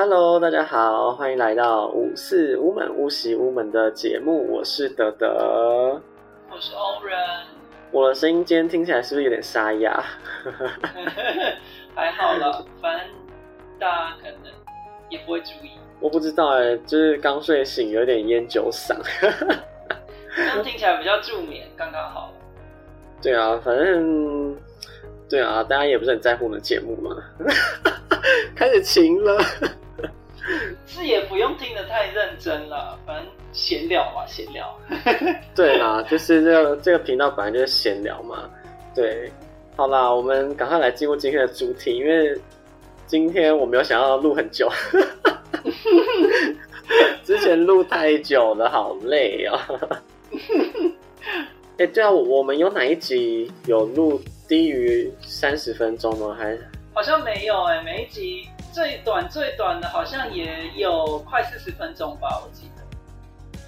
Hello，大家好，欢迎来到五四无门无喜无门的节目，我是德德，我是欧人，我的声音今天听起来是不是有点沙哑？还好啦，反正大家可能也不会注意。我不知道哎，就是刚睡醒，有点烟酒嗓。这样听起来比较助眠，刚刚好。对啊，反正对啊，大家也不是很在乎我们节目嘛。开始晴了，不用听得太认真了，反正闲聊嘛，闲聊。对啦，就是这个这个频道本来就是闲聊嘛。对，好啦，我们赶快来进入今天的主题，因为今天我没有想要录很久。之前录太久了，好累哦。哎，对啊，我们有哪一集有录低于三十分钟吗？还好像没有哎，每一集最短最短的好像也有快四十分钟吧，我记得。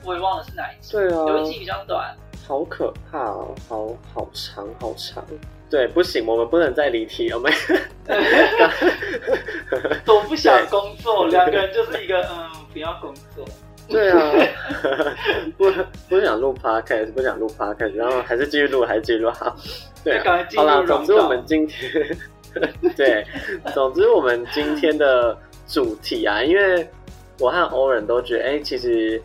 我也忘了是哪一集。对啊，有一集比较短。好可怕哦，好好长好长。对，不行，我们不能再离题我们。都不想工作，两个人就是一个嗯，不要工作。对啊，不不想录 podcast，不想录 podcast，然后还是继续录，还是继续录好。对，好了，总之我们今天，对，总之我们今天的主题啊，因为我和欧人都觉得，哎，其实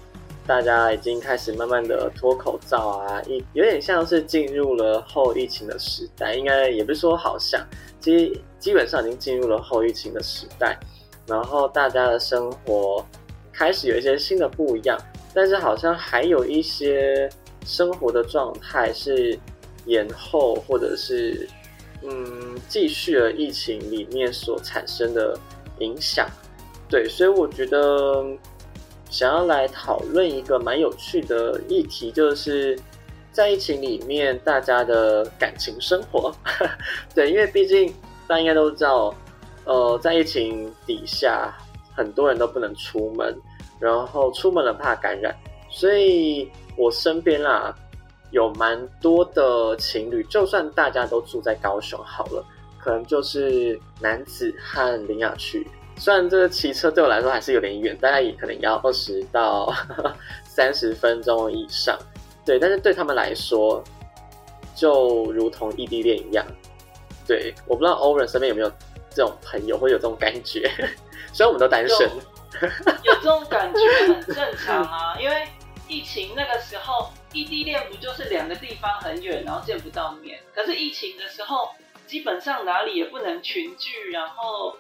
大家已经开始慢慢的脱口罩啊，一有点像是进入了后疫情的时代，应该也不是说好像，其实基本上已经进入了后疫情的时代，然后大家的生活。开始有一些新的不一样，但是好像还有一些生活的状态是延后，或者是嗯继续了疫情里面所产生的影响。对，所以我觉得想要来讨论一个蛮有趣的议题，就是在疫情里面大家的感情生活。对，因为毕竟大家应该都知道，呃，在疫情底下。很多人都不能出门，然后出门了怕感染，所以我身边啦有蛮多的情侣，就算大家都住在高雄好了，可能就是男子和林雅去。虽然这个骑车对我来说还是有点远，大概也可能要二十到三十分钟以上，对，但是对他们来说，就如同异地恋一样。对，我不知道欧文身边有没有这种朋友，会有这种感觉。虽然我们都单身，有这种感觉很正常啊。因为疫情那个时候，异地恋不就是两个地方很远，然后见不到面。可是疫情的时候，基本上哪里也不能群聚，然后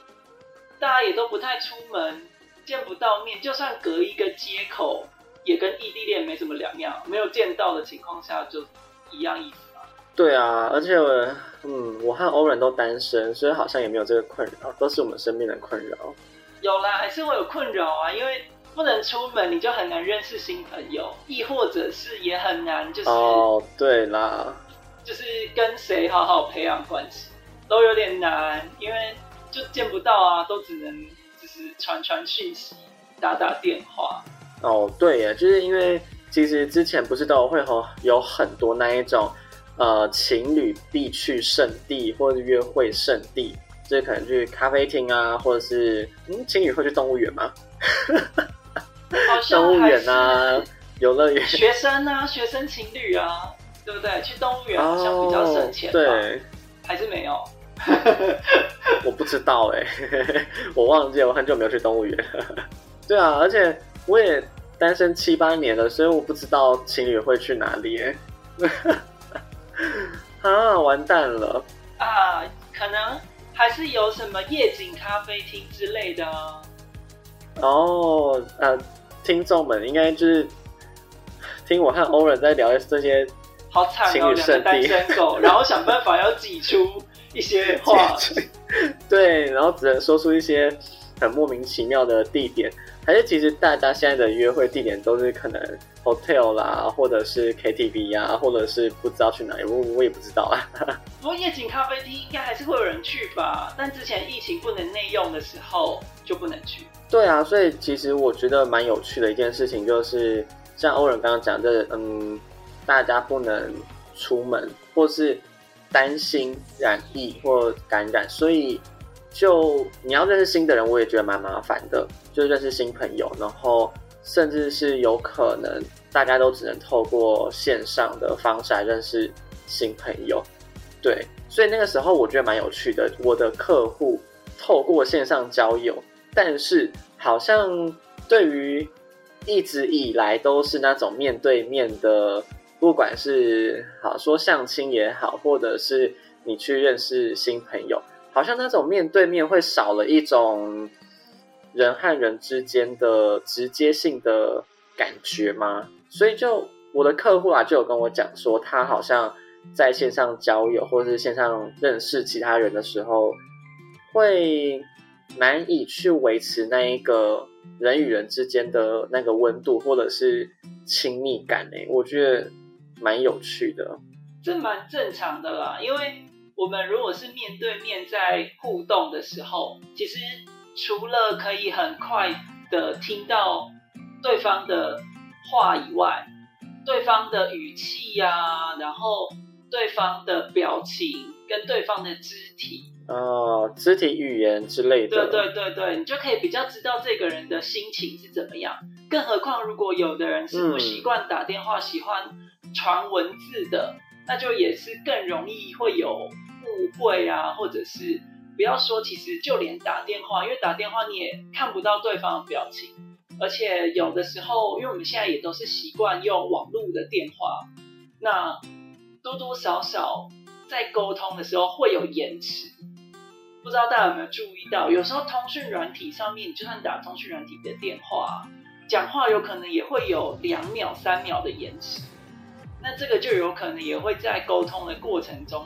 大家也都不太出门，见不到面。就算隔一个街口，也跟异地恋没什么两样。没有见到的情况下，就一样意思啊。对啊，而且嗯，我和欧人都单身，所以好像也没有这个困扰，都是我们身边的困扰。有啦，还是会有困扰啊，因为不能出门，你就很难认识新朋友，亦或者是也很难，就是哦，对啦，就是跟谁好好培养关系都有点难，因为就见不到啊，都只能就是传传讯息、打打电话。哦，对呀，就是因为其实之前不是都会和有很多那一种呃情侣必去圣地或者约会圣地。就是可能去咖啡厅啊，或者是嗯，情侣会去动物园吗？动物园啊，游乐园。学生啊，学生情侣啊，对不对？去动物园好像比较省钱。对，还是没有。我不知道哎，我忘记了，我很久没有去动物园。对啊，而且我也单身七八年了，所以我不知道情侣会去哪里。啊，完蛋了啊，可能。还是有什么夜景咖啡厅之类的哦。呃，听众们应该就是听我和欧人在聊这些好惨哦，两个单身狗，然后想办法要挤出一些话，对，然后只能说出一些很莫名其妙的地点。还是其实大家现在的约会地点都是可能 hotel 啦，或者是 KTV 呀，或者是不知道去哪里，我我也不知道啊。不过夜景咖啡厅应该还是会有人去吧？但之前疫情不能内用的时候就不能去。对啊，所以其实我觉得蛮有趣的一件事情就是，像欧仁刚刚讲的，嗯，大家不能出门，或是担心染疫或感染，所以。就你要认识新的人，我也觉得蛮麻烦的，就认识新朋友，然后甚至是有可能大家都只能透过线上的方式来认识新朋友，对，所以那个时候我觉得蛮有趣的。我的客户透过线上交友，但是好像对于一直以来都是那种面对面的，不管是好说相亲也好，或者是你去认识新朋友。好像那种面对面会少了一种人和人之间的直接性的感觉吗？所以就我的客户啊，就有跟我讲说，他好像在线上交友或者是线上认识其他人的时候，会难以去维持那一个人与人之间的那个温度或者是亲密感呢，我觉得蛮有趣的。这蛮正常的啦，因为。我们如果是面对面在互动的时候，其实除了可以很快的听到对方的话以外，对方的语气呀，然后对方的表情跟对方的肢体，哦，肢体语言之类的，对对对对，你就可以比较知道这个人的心情是怎么样。更何况，如果有的人是不习惯打电话，喜欢传文字的，那就也是更容易会有。误会啊，或者是不要说，其实就连打电话，因为打电话你也看不到对方的表情，而且有的时候，因为我们现在也都是习惯用网络的电话，那多多少少在沟通的时候会有延迟。不知道大家有没有注意到，有时候通讯软体上面，就算打通讯软体的电话，讲话有可能也会有两秒、三秒的延迟，那这个就有可能也会在沟通的过程中。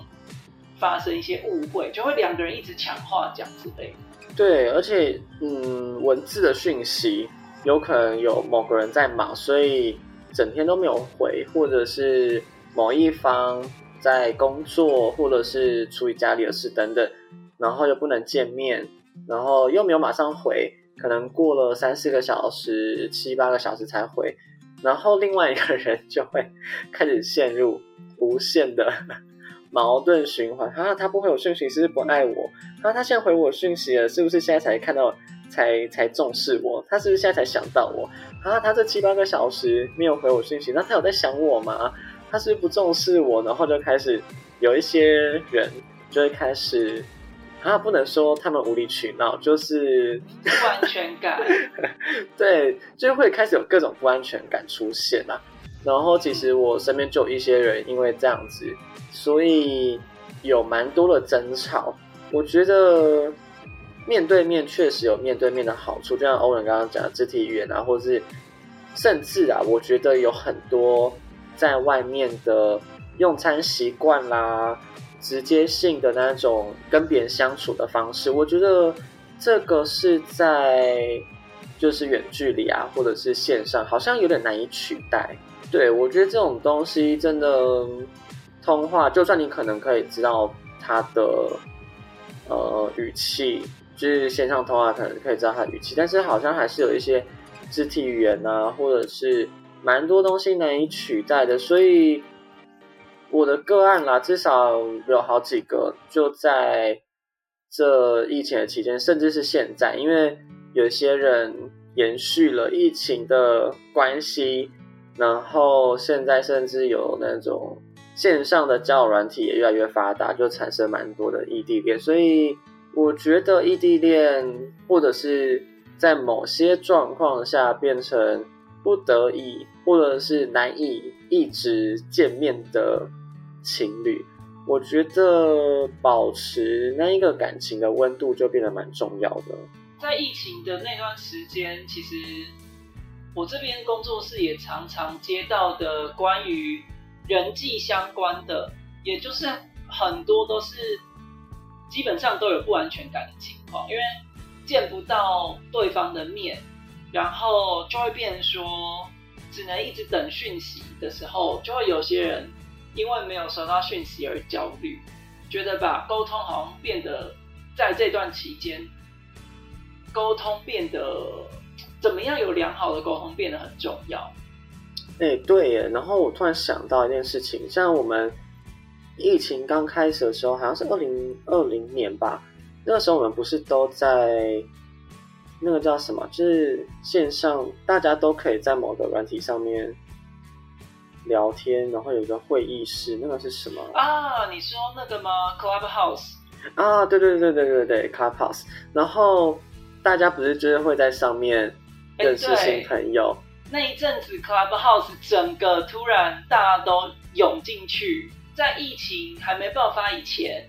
发生一些误会，就会两个人一直抢话讲之类。对，而且嗯，文字的讯息有可能有某个人在忙，所以整天都没有回，或者是某一方在工作，或者是处理家里的事等等，然后又不能见面，然后又没有马上回，可能过了三四个小时、七八个小时才回，然后另外一个人 就会开始陷入无限的。矛盾循环啊！他不回我讯息，是不是不爱我？啊，他现在回我讯息了，是不是现在才看到，才才重视我？他是不是现在才想到我？啊，他这七八个小时没有回我讯息，那他有在想我吗？他是不是不重视我？然后就开始有一些人就会开始啊，不能说他们无理取闹，就是不安全感。对，就会开始有各种不安全感出现啦。然后其实我身边就有一些人因为这样子。所以有蛮多的争吵，我觉得面对面确实有面对面的好处，就像欧文刚刚讲的肢体语言啊，或者是甚至啊，我觉得有很多在外面的用餐习惯啦，直接性的那种跟别人相处的方式，我觉得这个是在就是远距离啊，或者是线上，好像有点难以取代。对我觉得这种东西真的。通话，就算你可能可以知道他的呃语气，就是线上通话可能可以知道他的语气，但是好像还是有一些肢体语言啊，或者是蛮多东西难以取代的。所以我的个案啦，至少有好几个，就在这疫情的期间，甚至是现在，因为有些人延续了疫情的关系，然后现在甚至有那种。线上的交友软体也越来越发达，就产生蛮多的异地恋，所以我觉得异地恋或者是在某些状况下变成不得已或者是难以一直见面的情侣，我觉得保持那一个感情的温度就变得蛮重要的。在疫情的那段时间，其实我这边工作室也常常接到的关于。人际相关的，也就是很多都是基本上都有不安全感的情况，因为见不到对方的面，然后就会变成说只能一直等讯息的时候，就会有些人因为没有收到讯息而焦虑，觉得把沟通好像变得在这段期间沟通变得怎么样有良好的沟通变得很重要。哎，对耶。然后我突然想到一件事情，像我们疫情刚开始的时候，好像是二零二零年吧。那个时候我们不是都在那个叫什么？就是线上，大家都可以在某个软体上面聊天，然后有一个会议室，那个是什么啊？你说那个吗？Clubhouse 啊？对对对对对对，Clubhouse。然后大家不是就是会在上面认识新朋友？那一阵子 Clubhouse 整个突然大家都涌进去，在疫情还没爆发以前。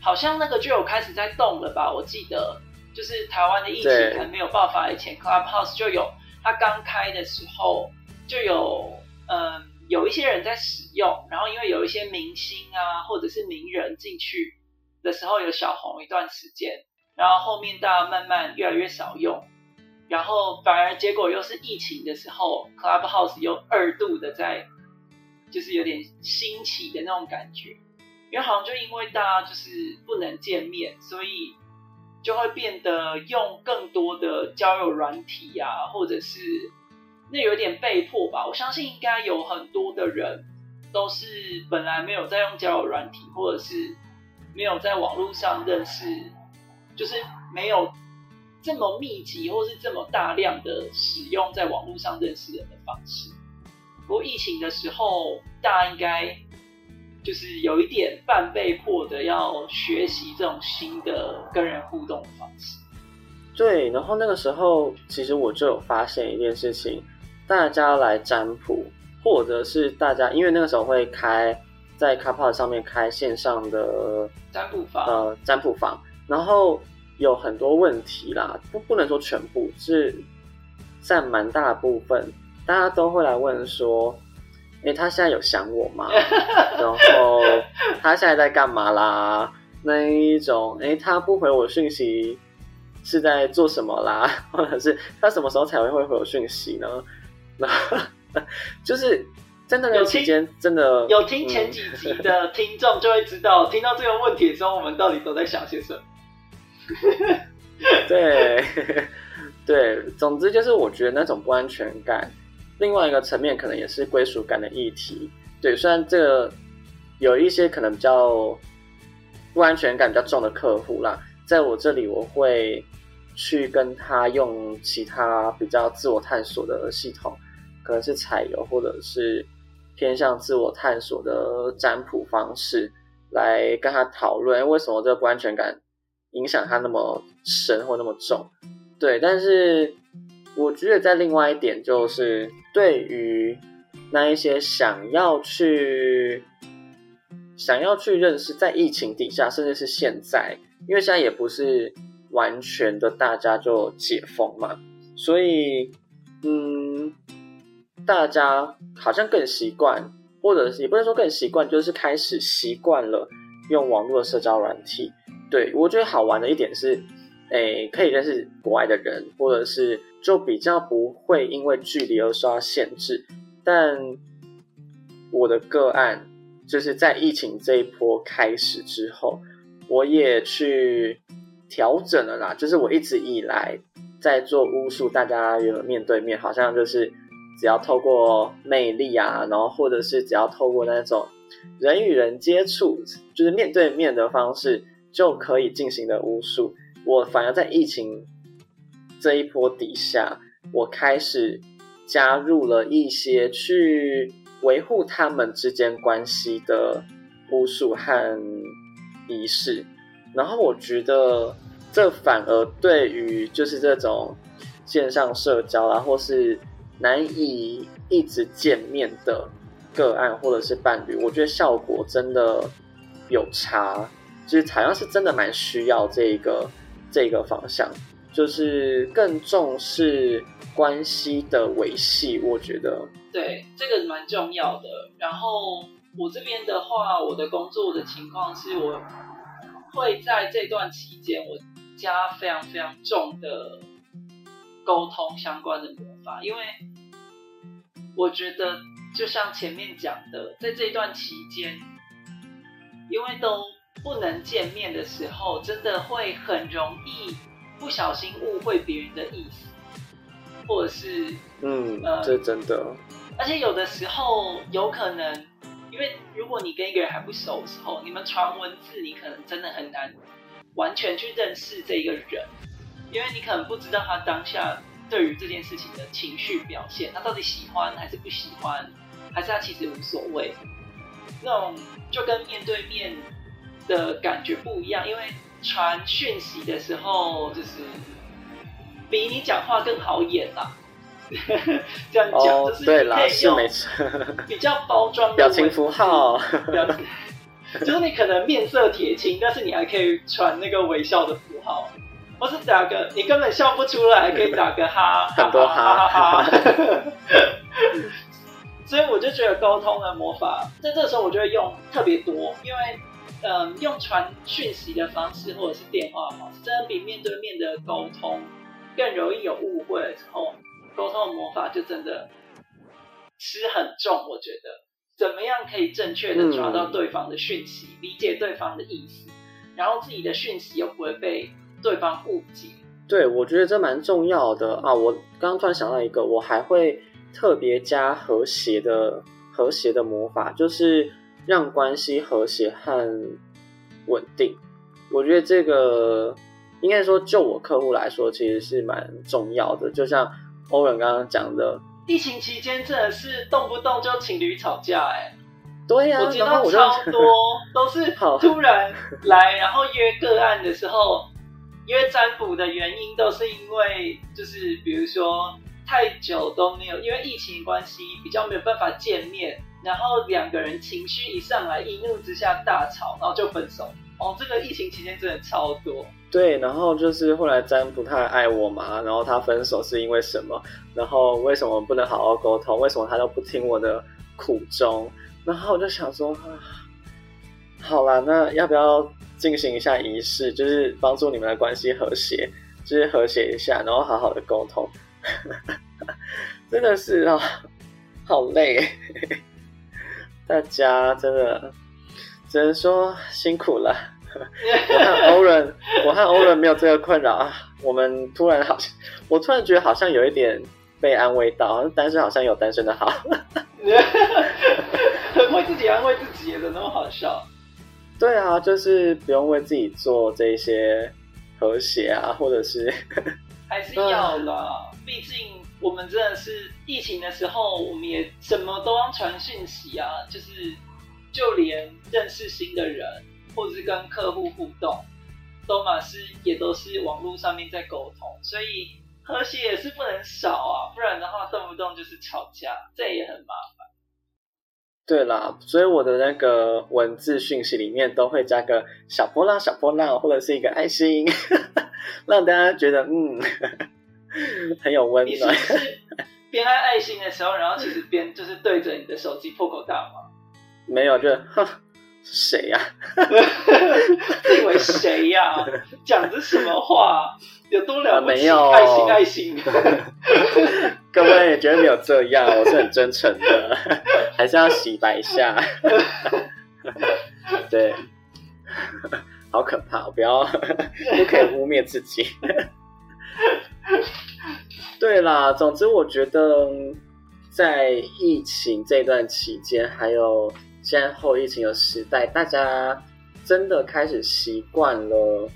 好像那个就有开始在动了吧？我记得就是台湾的疫情还没有爆发以前，Clubhouse 就有它刚开的时候就有嗯有一些人在使用，然后因为有一些明星啊或者是名人进去的时候有小红一段时间，然后后面大家慢慢越来越少用，然后反而结果又是疫情的时候，Clubhouse 又二度的在就是有点兴起的那种感觉。因为好像就因为大家就是不能见面，所以就会变得用更多的交友软体啊，或者是那有点被迫吧。我相信应该有很多的人都是本来没有在用交友软体，或者是没有在网络上认识，就是没有这么密集或是这么大量的使用在网络上认识人的方式。不过疫情的时候，大家应该。就是有一点半被迫的要学习这种新的跟人互动的方式。对，然后那个时候其实我就有发现一件事情，大家来占卜，或者是大家因为那个时候会开在 c a p 上面开线上的占卜房，呃，占卜房，然后有很多问题啦，不不能说全部，是占蛮大部分，大家都会来问说。哎，他现在有想我吗？然后他现在在干嘛啦？那一种，哎，他不回我讯息是在做什么啦？或者是他什么时候才会会回我讯息呢？那就是在那段期间，真的有听前几集的听众就会知道，听到这个问题的时候，我们到底都在想些什么？对 对，总之就是我觉得那种不安全感。另外一个层面可能也是归属感的议题，对，虽然这个有一些可能比较不安全感比较重的客户啦，在我这里我会去跟他用其他比较自我探索的系统，可能是采油或者是偏向自我探索的占卜方式，来跟他讨论为什么这个不安全感影响他那么深或那么重，对，但是。我觉得在另外一点，就是对于那一些想要去想要去认识，在疫情底下，甚至是现在，因为现在也不是完全的大家就解封嘛，所以嗯，大家好像更习惯，或者也不能说更习惯，就是开始习惯了用网络的社交软体。对我觉得好玩的一点是。诶，可以认识国外的人，或者是就比较不会因为距离而受到限制。但我的个案就是在疫情这一波开始之后，我也去调整了啦。就是我一直以来在做巫术，大家有面对面，好像就是只要透过魅力啊，然后或者是只要透过那种人与人接触，就是面对面的方式就可以进行的巫术。我反而在疫情这一波底下，我开始加入了一些去维护他们之间关系的巫术和仪式，然后我觉得这反而对于就是这种线上社交啊，或是难以一直见面的个案或者是伴侣，我觉得效果真的有差，就是好像是真的蛮需要这个。这个方向就是更重视关系的维系，我觉得对这个蛮重要的。然后我这边的话，我的工作的情况是我会在这段期间，我加非常非常重的沟通相关的魔法，因为我觉得就像前面讲的，在这段期间，因为都。不能见面的时候，真的会很容易不小心误会别人的意思，或者是嗯，这真的。而且有的时候有可能，因为如果你跟一个人还不熟的时候，你们传文字，你可能真的很难完全去认识这个人，因为你可能不知道他当下对于这件事情的情绪表现，他到底喜欢还是不喜欢，还是他其实无所谓。那种就跟面对面的感觉不一样，因为传讯息的时候就是比你讲话更好演啦。这样讲就是可以用比较包装 表情符号，表情 就是你可能面色铁青，但是你还可以传那个微笑的符号，或是打个你根本笑不出来，可以打个哈，很多哈哈哈。所以我就觉得沟通的魔法，在这个时候我就会用特别多，因为嗯，用传讯息的方式或者是电话方式，真的比面对面的沟通更容易有误会的时候。沟通的魔法就真的吃很重，我觉得怎么样可以正确的抓到对方的讯息，理解对方的意思，然后自己的讯息又不会被对方误解。对，我觉得这蛮重要的啊！我刚刚突然想到一个，我还会特别加和谐的和谐的魔法，就是让关系和谐和稳定。我觉得这个应该说，就我客户来说，其实是蛮重要的，就像。欧文刚刚讲的，疫情期间真的是动不动就情侣吵架，哎，对呀，我接到超多，都是突然来，然后约个案的时候，因为占卜的原因都是因为，就是比如说太久都没有，因为疫情关系比较没有办法见面，然后两个人情绪一上来，一怒之下大吵，然后就分手。哦，这个疫情期间真的超多。对，然后就是后来占卜他爱我嘛，然后他分手是因为什么？然后为什么不能好好沟通？为什么他都不听我的苦衷？然后我就想说啊，好啦，那要不要进行一下仪式，就是帮助你们的关系和谐，就是和谐一下，然后好好的沟通。真的是啊，好累，大家真的。只能说辛苦了。我和欧伦，我和欧伦没有这个困扰啊。我们突然好像，我突然觉得好像有一点被安慰到，单身好像有单身的好。很会自己安慰自己的那么好笑。对啊，就是不用为自己做这些和谐啊，或者是 还是要啦。毕竟我们真的是疫情的时候，我们也什么都要传讯息啊，就是。就连认识新的人，或者是跟客户互动，都嘛是也都是网络上面在沟通，所以和谐也是不能少啊，不然的话动不动就是吵架，这也很麻烦。对啦，所以我的那个文字讯息里面都会加个小波浪、小波浪，或者是一个爱心，让大家觉得嗯 很有温暖。边爱爱心的时候，然后其实边就是对着你的手机破口大骂。没有，就哼，谁呀？以为谁呀？讲的什么话？有多了不起？爱心，爱心。各位绝对没有这样，我是很真诚的，还是要洗白一下。对，好可怕！不要，不可以污蔑自己。对啦，总之我觉得在疫情这段期间，还有。现在后疫情的时代，大家真的开始习惯了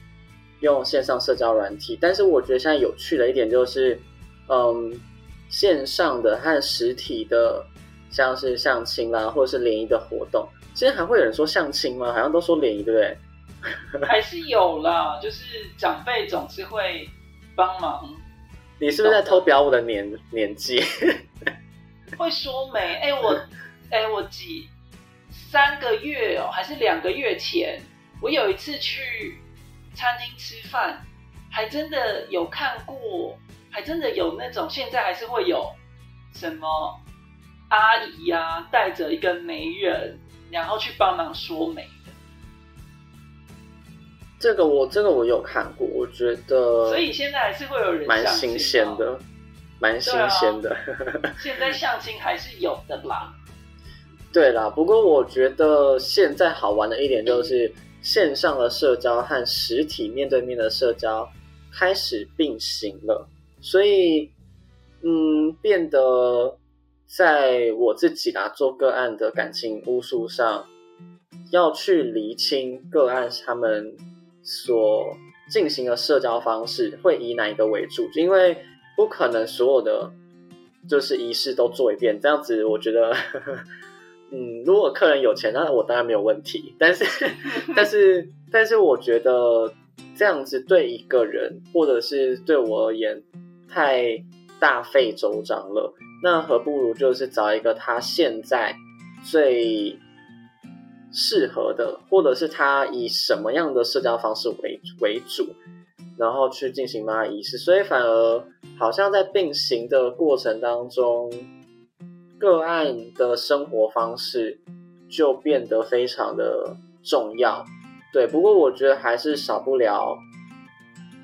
用线上社交软体。但是我觉得现在有趣的一点就是，嗯，线上的和实体的，像是相亲啦，或者是联谊的活动，现在还会有人说相亲吗？好像都说联谊，对不对？还是有啦，就是长辈总是会帮忙。你是不是在偷表我的年年纪？会说没？哎，我，哎，我几？三个月哦，还是两个月前，我有一次去餐厅吃饭，还真的有看过，还真的有那种，现在还是会有什么阿姨呀，带着一个媒人，然后去帮忙说媒的。这个我这个我有看过，我觉得，所以现在还是会有人蛮新鲜的，蛮新鲜的。现在相亲还是有的啦。对啦，不过我觉得现在好玩的一点就是线上的社交和实体面对面的社交开始并行了，所以嗯，变得在我自己啦做个案的感情巫术上，要去厘清个案他们所进行的社交方式会以哪一个为主？因为不可能所有的就是仪式都做一遍，这样子我觉得，嗯，如果客人有钱，那我当然没有问题。但是，但是，但是，我觉得这样子对一个人，或者是对我而言，太大费周章了。那何不如就是找一个他现在最。适合的，或者是他以什么样的社交方式为为主，然后去进行妈仪式，所以反而好像在并行的过程当中，个案的生活方式就变得非常的重要。对，不过我觉得还是少不了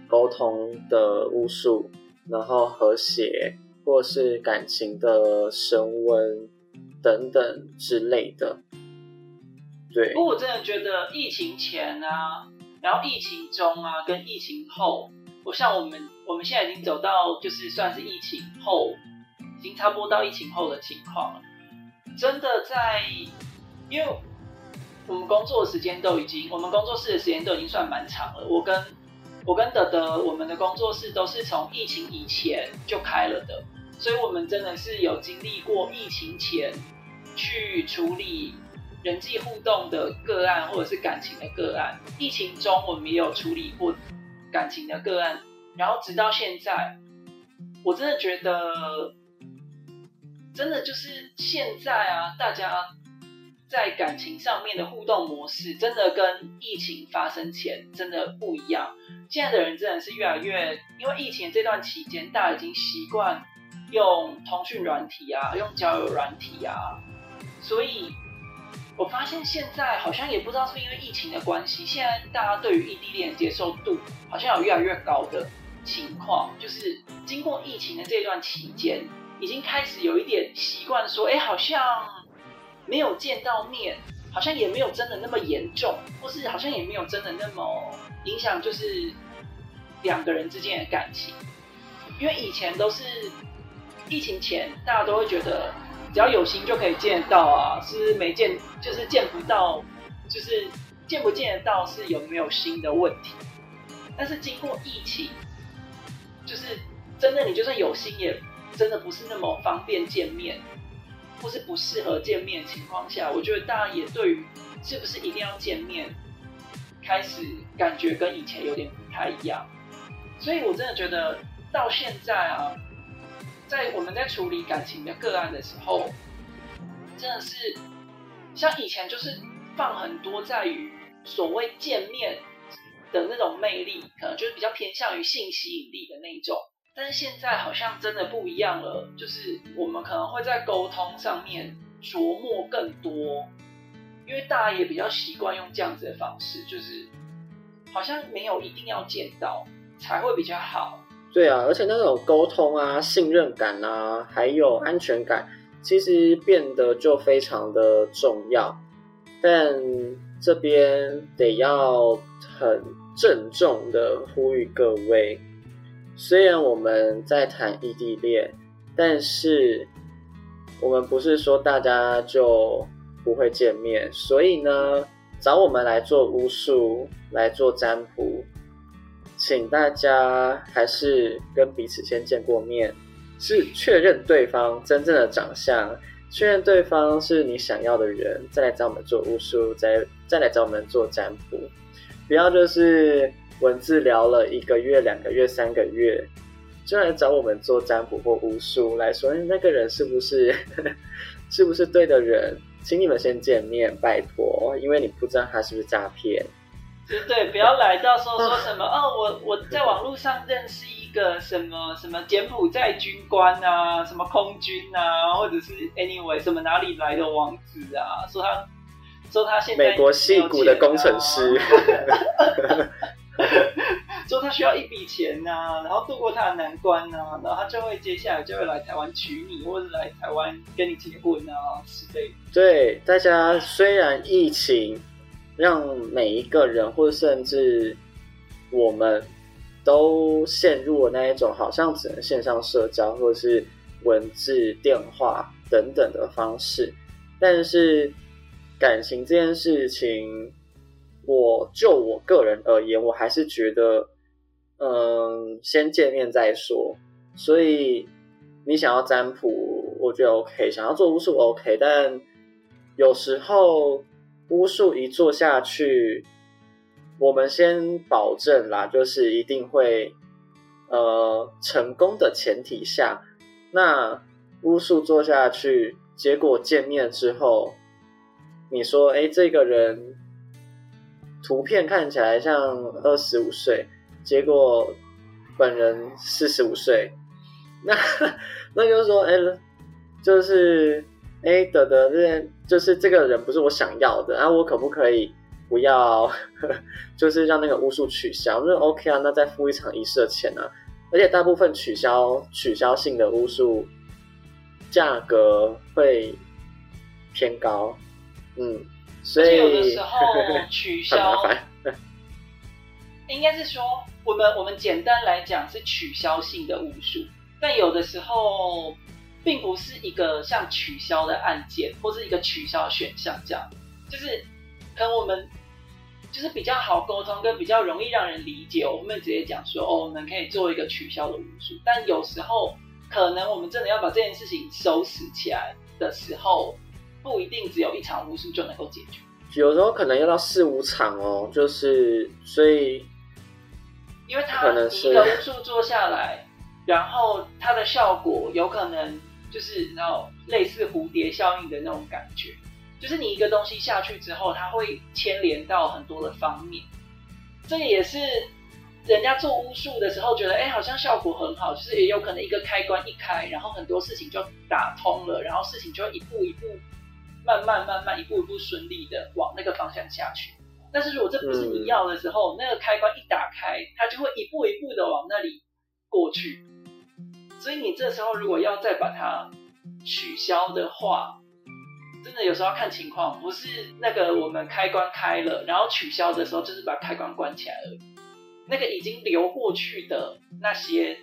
沟通的巫术，然后和谐，或是感情的升温等等之类的。对，不过我真的觉得疫情前啊，然后疫情中啊，跟疫情后，我像我们我们现在已经走到就是算是疫情后，已经差不多到疫情后的情况了。真的在，因为我们工作的时间都已经，我们工作室的时间都已经算蛮长了。我跟我跟德德，我们的工作室都是从疫情以前就开了的，所以我们真的是有经历过疫情前去处理。人际互动的个案，或者是感情的个案，疫情中我们也有处理过感情的个案，然后直到现在，我真的觉得，真的就是现在啊，大家在感情上面的互动模式，真的跟疫情发生前真的不一样。现在的人真的是越来越，因为疫情这段期间，大家已经习惯用通讯软体啊，用交友软体啊，所以。我发现现在好像也不知道是因为疫情的关系，现在大家对于异地恋接受度好像有越来越高的情况。就是经过疫情的这段期间，已经开始有一点习惯说，哎，好像没有见到面，好像也没有真的那么严重，或是好像也没有真的那么影响，就是两个人之间的感情。因为以前都是疫情前，大家都会觉得。只要有心就可以见得到啊，是没见就是见不到，就是见不见得到是有没有心的问题。但是经过疫情，就是真的你就算有心，也真的不是那么方便见面，或是不适合见面情况下，我觉得大家也对于是不是一定要见面，开始感觉跟以前有点不太一样。所以我真的觉得到现在啊。在我们在处理感情的个案的时候，真的是像以前就是放很多在于所谓见面的那种魅力，可能就是比较偏向于性吸引力的那种。但是现在好像真的不一样了，就是我们可能会在沟通上面琢磨更多，因为大家也比较习惯用这样子的方式，就是好像没有一定要见到才会比较好。对啊，而且那种沟通啊、信任感啊，还有安全感，其实变得就非常的重要。但这边得要很郑重的呼吁各位，虽然我们在谈异地恋，但是我们不是说大家就不会见面，所以呢，找我们来做巫术，来做占卜。请大家还是跟彼此先见过面，是确认对方真正的长相，确认对方是你想要的人，再来找我们做巫术，再再来找我们做占卜。不要就是文字聊了一个月、两个月、三个月，就来找我们做占卜或巫术，来说那个人是不是 是不是对的人？请你们先见面，拜托，因为你不知道他是不是诈骗。对，不要来到时候说什么 哦，我我在网络上认识一个什么什么柬埔寨军官啊，什么空军啊，或者是 anyway 什么哪里来的王子啊，说他说他现在美国戏骨的工程师，说他需要一笔钱呐，然后度过他的难关呐，然后他就会接下来就会来台湾娶你，或者来台湾跟你结婚啊之类。对，大家虽然疫情。让每一个人，或者甚至我们都陷入了那一种好像只能线上社交，或者是文字、电话等等的方式。但是感情这件事情，我就我个人而言，我还是觉得，嗯，先见面再说。所以你想要占卜，我觉得 OK；想要做巫术 OK，但有时候巫术一做下去，我们先保证啦，就是一定会呃成功的前提下，那巫术做下去，结果见面之后，你说，哎，这个人。图片看起来像二十五岁，结果本人四十五岁，那那就是说，哎，就是哎，得得，这就是这个人不是我想要的，那我可不可以不要，就是让那个巫术取消？那 OK 啊，那再付一场仪式的钱呢？而且大部分取消取消性的巫术价格会偏高，嗯。所以有的时候 取消，应该是说我们我们简单来讲是取消性的巫术，但有的时候并不是一个像取消的按键或是一个取消选项这样，就是可能我们就是比较好沟通跟比较容易让人理解，我们直接讲说哦，我们可以做一个取消的巫术，但有时候可能我们真的要把这件事情收拾起来的时候。不一定只有一场巫术就能够解决，有时候可能要到四五场哦，就是所以，因为它一个巫术做下来，然后它的效果有可能就是那种类似蝴蝶效应的那种感觉，就是你一个东西下去之后，它会牵连到很多的方面，这也是人家做巫术的时候觉得，哎，好像效果很好，就是也有可能一个开关一开，然后很多事情就打通了，然后事情就一步一步。慢慢慢慢一步一步顺利的往那个方向下去，但是如果这不是你要的时候，那个开关一打开，它就会一步一步的往那里过去。所以你这时候如果要再把它取消的话，真的有时候要看情况，不是那个我们开关开了，然后取消的时候就是把开关关起来而已。那个已经流过去的那些，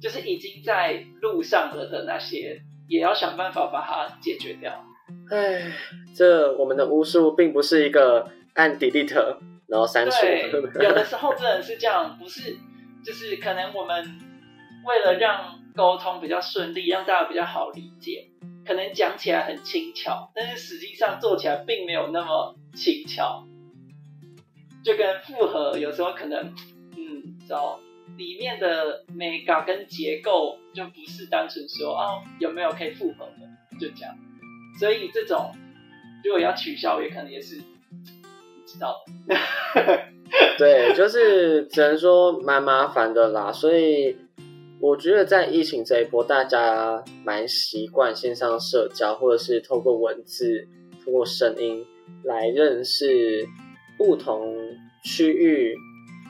就是已经在路上了的那些。也要想办法把它解决掉。唉，这我们的巫术并不是一个按 delete 然后删除。有的时候真的是这样，不是就是可能我们为了让沟通比较顺利，让大家比较好理解，可能讲起来很轻巧，但是实际上做起来并没有那么轻巧。就跟复合有时候可能，嗯，找里面的美感跟结构就不是单纯说哦有没有可以复合的就这样，所以这种如果要取消也可能也是你知道的，对，就是只能说蛮麻烦的啦。所以我觉得在疫情这一波，大家蛮习惯线上社交，或者是透过文字、透过声音来认识不同区域。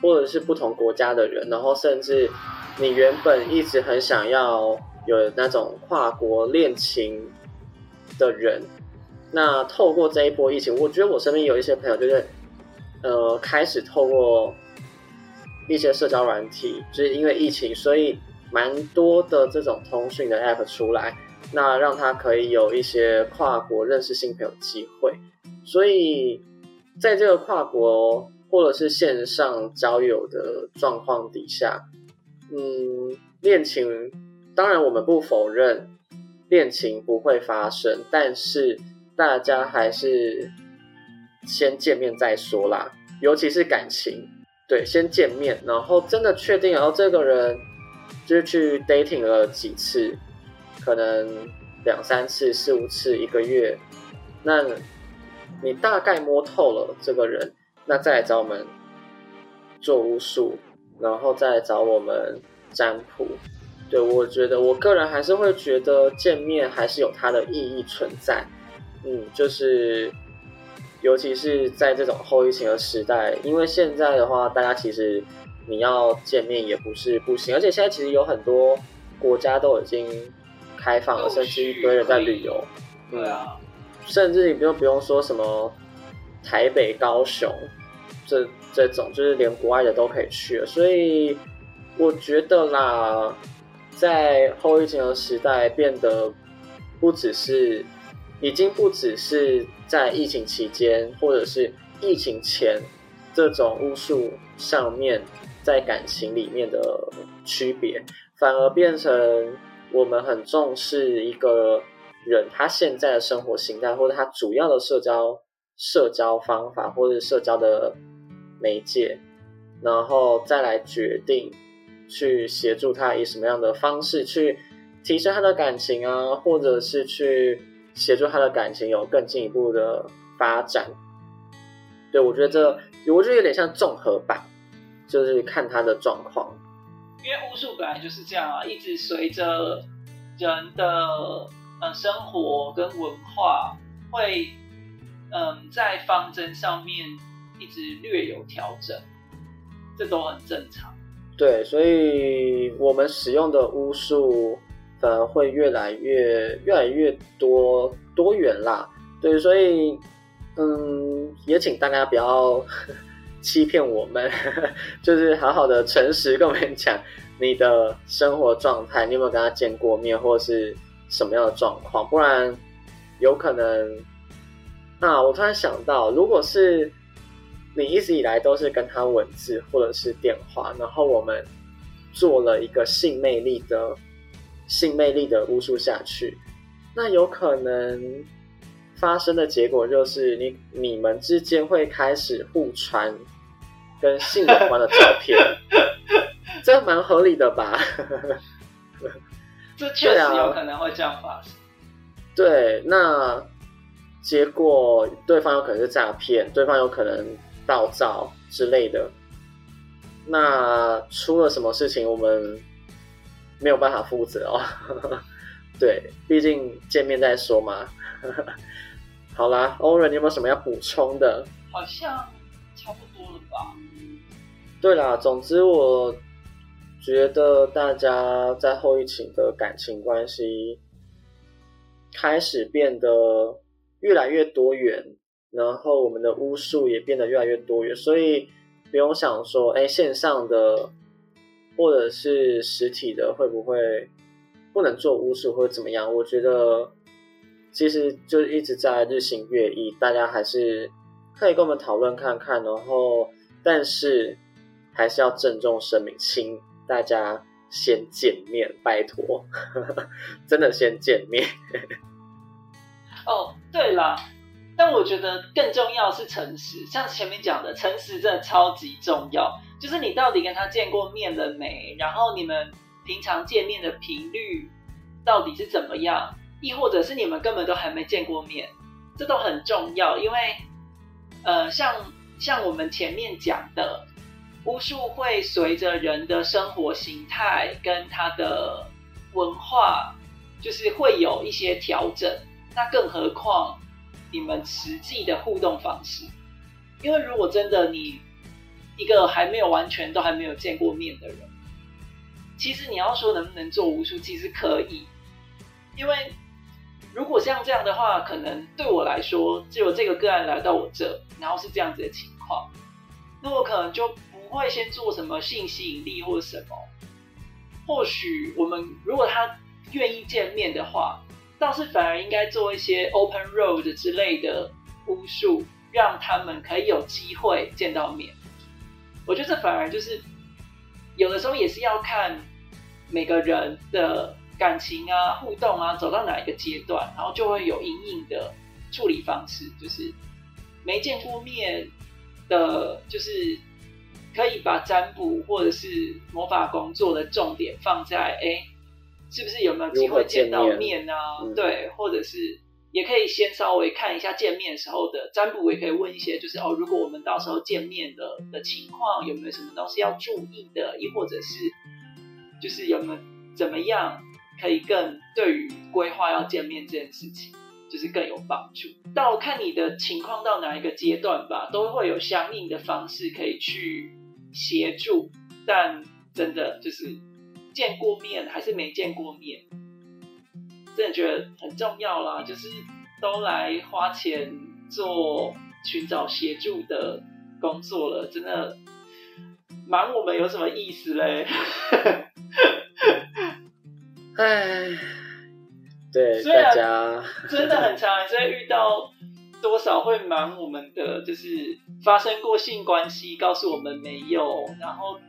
或者是不同国家的人，然后甚至你原本一直很想要有那种跨国恋情的人，那透过这一波疫情，我觉得我身边有一些朋友就是呃开始透过一些社交软体，就是因为疫情，所以蛮多的这种通讯的 app 出来，那让他可以有一些跨国认识新朋友机会，所以在这个跨国。或者是线上交友的状况底下，嗯，恋情当然我们不否认恋情不会发生，但是大家还是先见面再说啦。尤其是感情，对，先见面，然后真的确定，然后这个人就是去 dating 了几次，可能两三次、四五次、一个月，那你大概摸透了这个人。那再来找我们做巫术，然后再来找我们占卜。对我觉得，我个人还是会觉得见面还是有它的意义存在。嗯，就是尤其是在这种后疫情的时代，因为现在的话，大家其实你要见面也不是不行，而且现在其实有很多国家都已经开放了，甚至一堆人在旅游。对啊，甚至你不用不用说什么。台北、高雄，这这种就是连国外的都可以去了，所以我觉得啦，在后疫情的时代，变得不只是，已经不只是在疫情期间，或者是疫情前这种巫术上面在感情里面的区别，反而变成我们很重视一个人他现在的生活形态，或者他主要的社交社交方法，或者社交的媒介，然后再来决定去协助他以什么样的方式去提升他的感情啊，或者是去协助他的感情有更进一步的发展。对，我觉得这，我觉得有点像综合版，就是看他的状况。因为巫术本来就是这样啊，一直随着人的呃生活跟文化，会嗯在方针上面一直略有调整，这都很正常。对，所以我们使用的巫术反而会越来越越来越多多元啦。对，所以。嗯，也请大家不要 欺骗我们，就是好好的诚实跟我们讲你的生活状态，你有没有跟他见过面，或是什么样的状况？不然有可能……啊，我突然想到，如果是你一直以来都是跟他文字或者是电话，然后我们做了一个性魅力的性魅力的巫术下去，那有可能。发生的结果就是，你你们之间会开始互传跟性有关的照片，这蛮合理的吧？这确实有可能会这样发生。对，那结果对方有可能是诈骗，对方有可能盗照之类的。那出了什么事情，我们没有办法负责哦。对，毕竟见面再说嘛。好啦，欧仁，你有没有什么要补充的？好像差不多了吧。对啦，总之我觉得大家在后疫情的感情关系开始变得越来越多元，然后我们的巫术也变得越来越多元，所以不用想说，哎，线上的或者是实体的会不会不能做巫术或者怎么样？我觉得。其实就一直在日新月异，大家还是可以跟我们讨论看看。然后，但是还是要郑重声明，请大家先见面，拜托，真的先见面。哦，对啦，但我觉得更重要是诚实，像前面讲的，诚实真的超级重要。就是你到底跟他见过面了没？然后你们平常见面的频率到底是怎么样？亦或者是你们根本都还没见过面，这都很重要，因为，呃，像像我们前面讲的，巫术会随着人的生活形态跟他的文化，就是会有一些调整。那更何况你们实际的互动方式，因为如果真的你一个还没有完全都还没有见过面的人，其实你要说能不能做无数，其实可以，因为。如果像这样的话，可能对我来说，只有这个个案来到我这，然后是这样子的情况，那我可能就不会先做什么性吸引力或者什么。或许我们如果他愿意见面的话，倒是反而应该做一些 open road 之类的巫术，让他们可以有机会见到面。我觉得这反而就是有的时候也是要看每个人的。感情啊，互动啊，走到哪一个阶段，然后就会有隐隐的处理方式，就是没见过面的，就是可以把占卜或者是魔法工作的重点放在，哎，是不是有没有机会见到面啊？对，或者是也可以先稍微看一下见面时候的占卜，也可以问一些，就是哦，如果我们到时候见面的的情况，有没有什么东西要注意的？亦或者是就是有没有怎么样？可以更对于规划要见面这件事情，就是更有帮助。到看你的情况到哪一个阶段吧，都会有相应的方式可以去协助。但真的就是见过面还是没见过面，真的觉得很重要啦。就是都来花钱做寻找协助的工作了，真的瞒我们有什么意思嘞？唉，对大家真的很常，还是会遇到多少会瞒我们的，就是发生过性关系，告诉我们没有，然后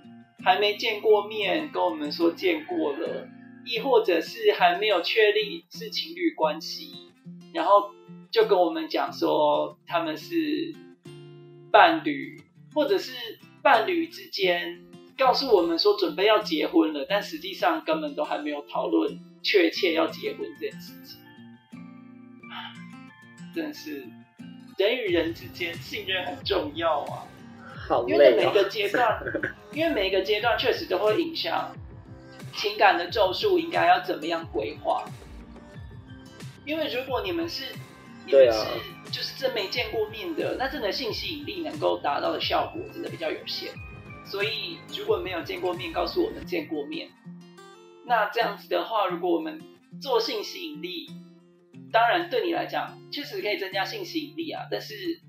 还没见过面，跟我们说见过了，亦或者是还没有确立是情侣关系，然后就跟我们讲说他们是伴侣，或者是伴侣之间告诉我们说准备要结婚了，但实际上根本都还没有讨论确切要结婚这件事情，真是。人与人之间信任很重要啊，因为每个阶段，因为每一个阶段确实都会影响情感的咒术应该要怎么样规划。因为如果你们是，你们是就是真没见过面的，那真的性吸引力能够达到的效果真的比较有限。所以如果没有见过面，告诉我们见过面，那这样子的话，如果我们做性吸引力。当然，对你来讲确实可以增加性吸引力啊，但是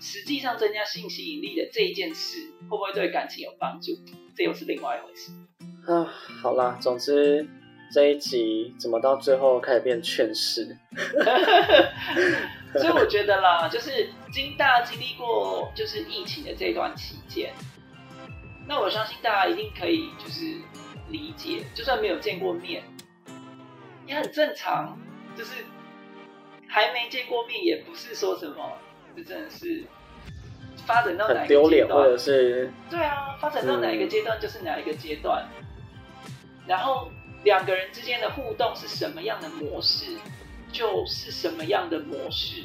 实际上增加性吸引力的这一件事，会不会对感情有帮助，这又是另外一回事啊。好啦，总之这一集怎么到最后开始变劝世？所以我觉得啦，就是经大家经历过就是疫情的这段期间，那我相信大家一定可以就是理解，就算没有见过面，也很正常。就是还没见过面，也不是说什么，这真的是发展到哪一个阶段，或者是对啊，发展到哪一个阶段就是哪一个阶段。然后两个人之间的互动是什么样的模式，就是什么样的模式。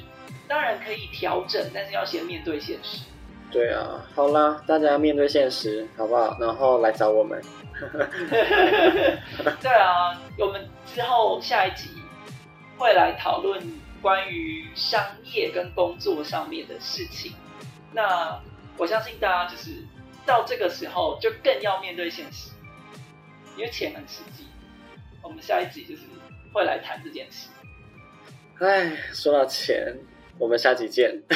当然可以调整，但是要先面对现实。对啊，好啦，大家面对现实好不好？然后来找我们。对啊，我们之后下一集。会来讨论关于商业跟工作上面的事情。那我相信大家就是到这个时候就更要面对现实，因为钱很实际。我们下一集就是会来谈这件事。哎，说到钱，我们下集见。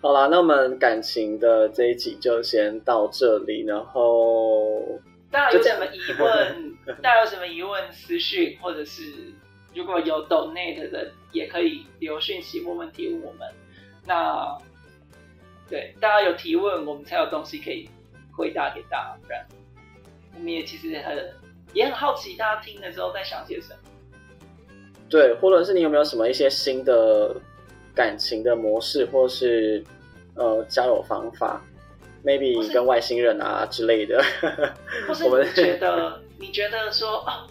好啦，那我们感情的这一集就先到这里，然后。大家有什么疑问？大家有什么疑问？私讯或者是如果有 donate 的，也可以留讯息问问题问我们。那对大家有提问，我们才有东西可以回答给大家。不然，我们也其实很也很好奇，大家听的时候在想些什么。对，或者是你有没有什么一些新的感情的模式，或是呃交友方法？maybe 跟外星人啊之类的，或是 你觉得你觉得说啊，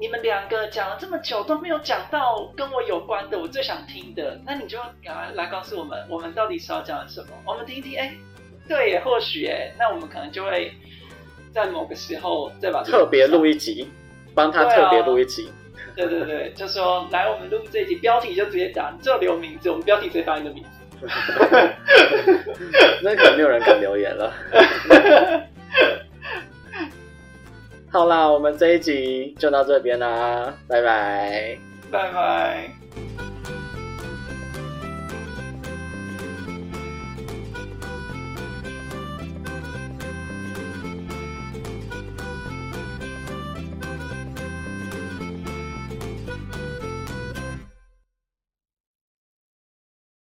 你们两个讲了这么久都没有讲到跟我有关的，我最想听的，那你就赶快来告诉我们，我们到底是要讲什么？我们听听，哎，对，或许哎，那我们可能就会在某个时候再把特别录一集，帮他特别录一集。对对对，就说来我们录这一集，标题就直接打，你就留名字，我们标题直接打你的名字。那可能没有人敢留言了。好啦，我们这一集就到这边啦，拜拜，拜拜。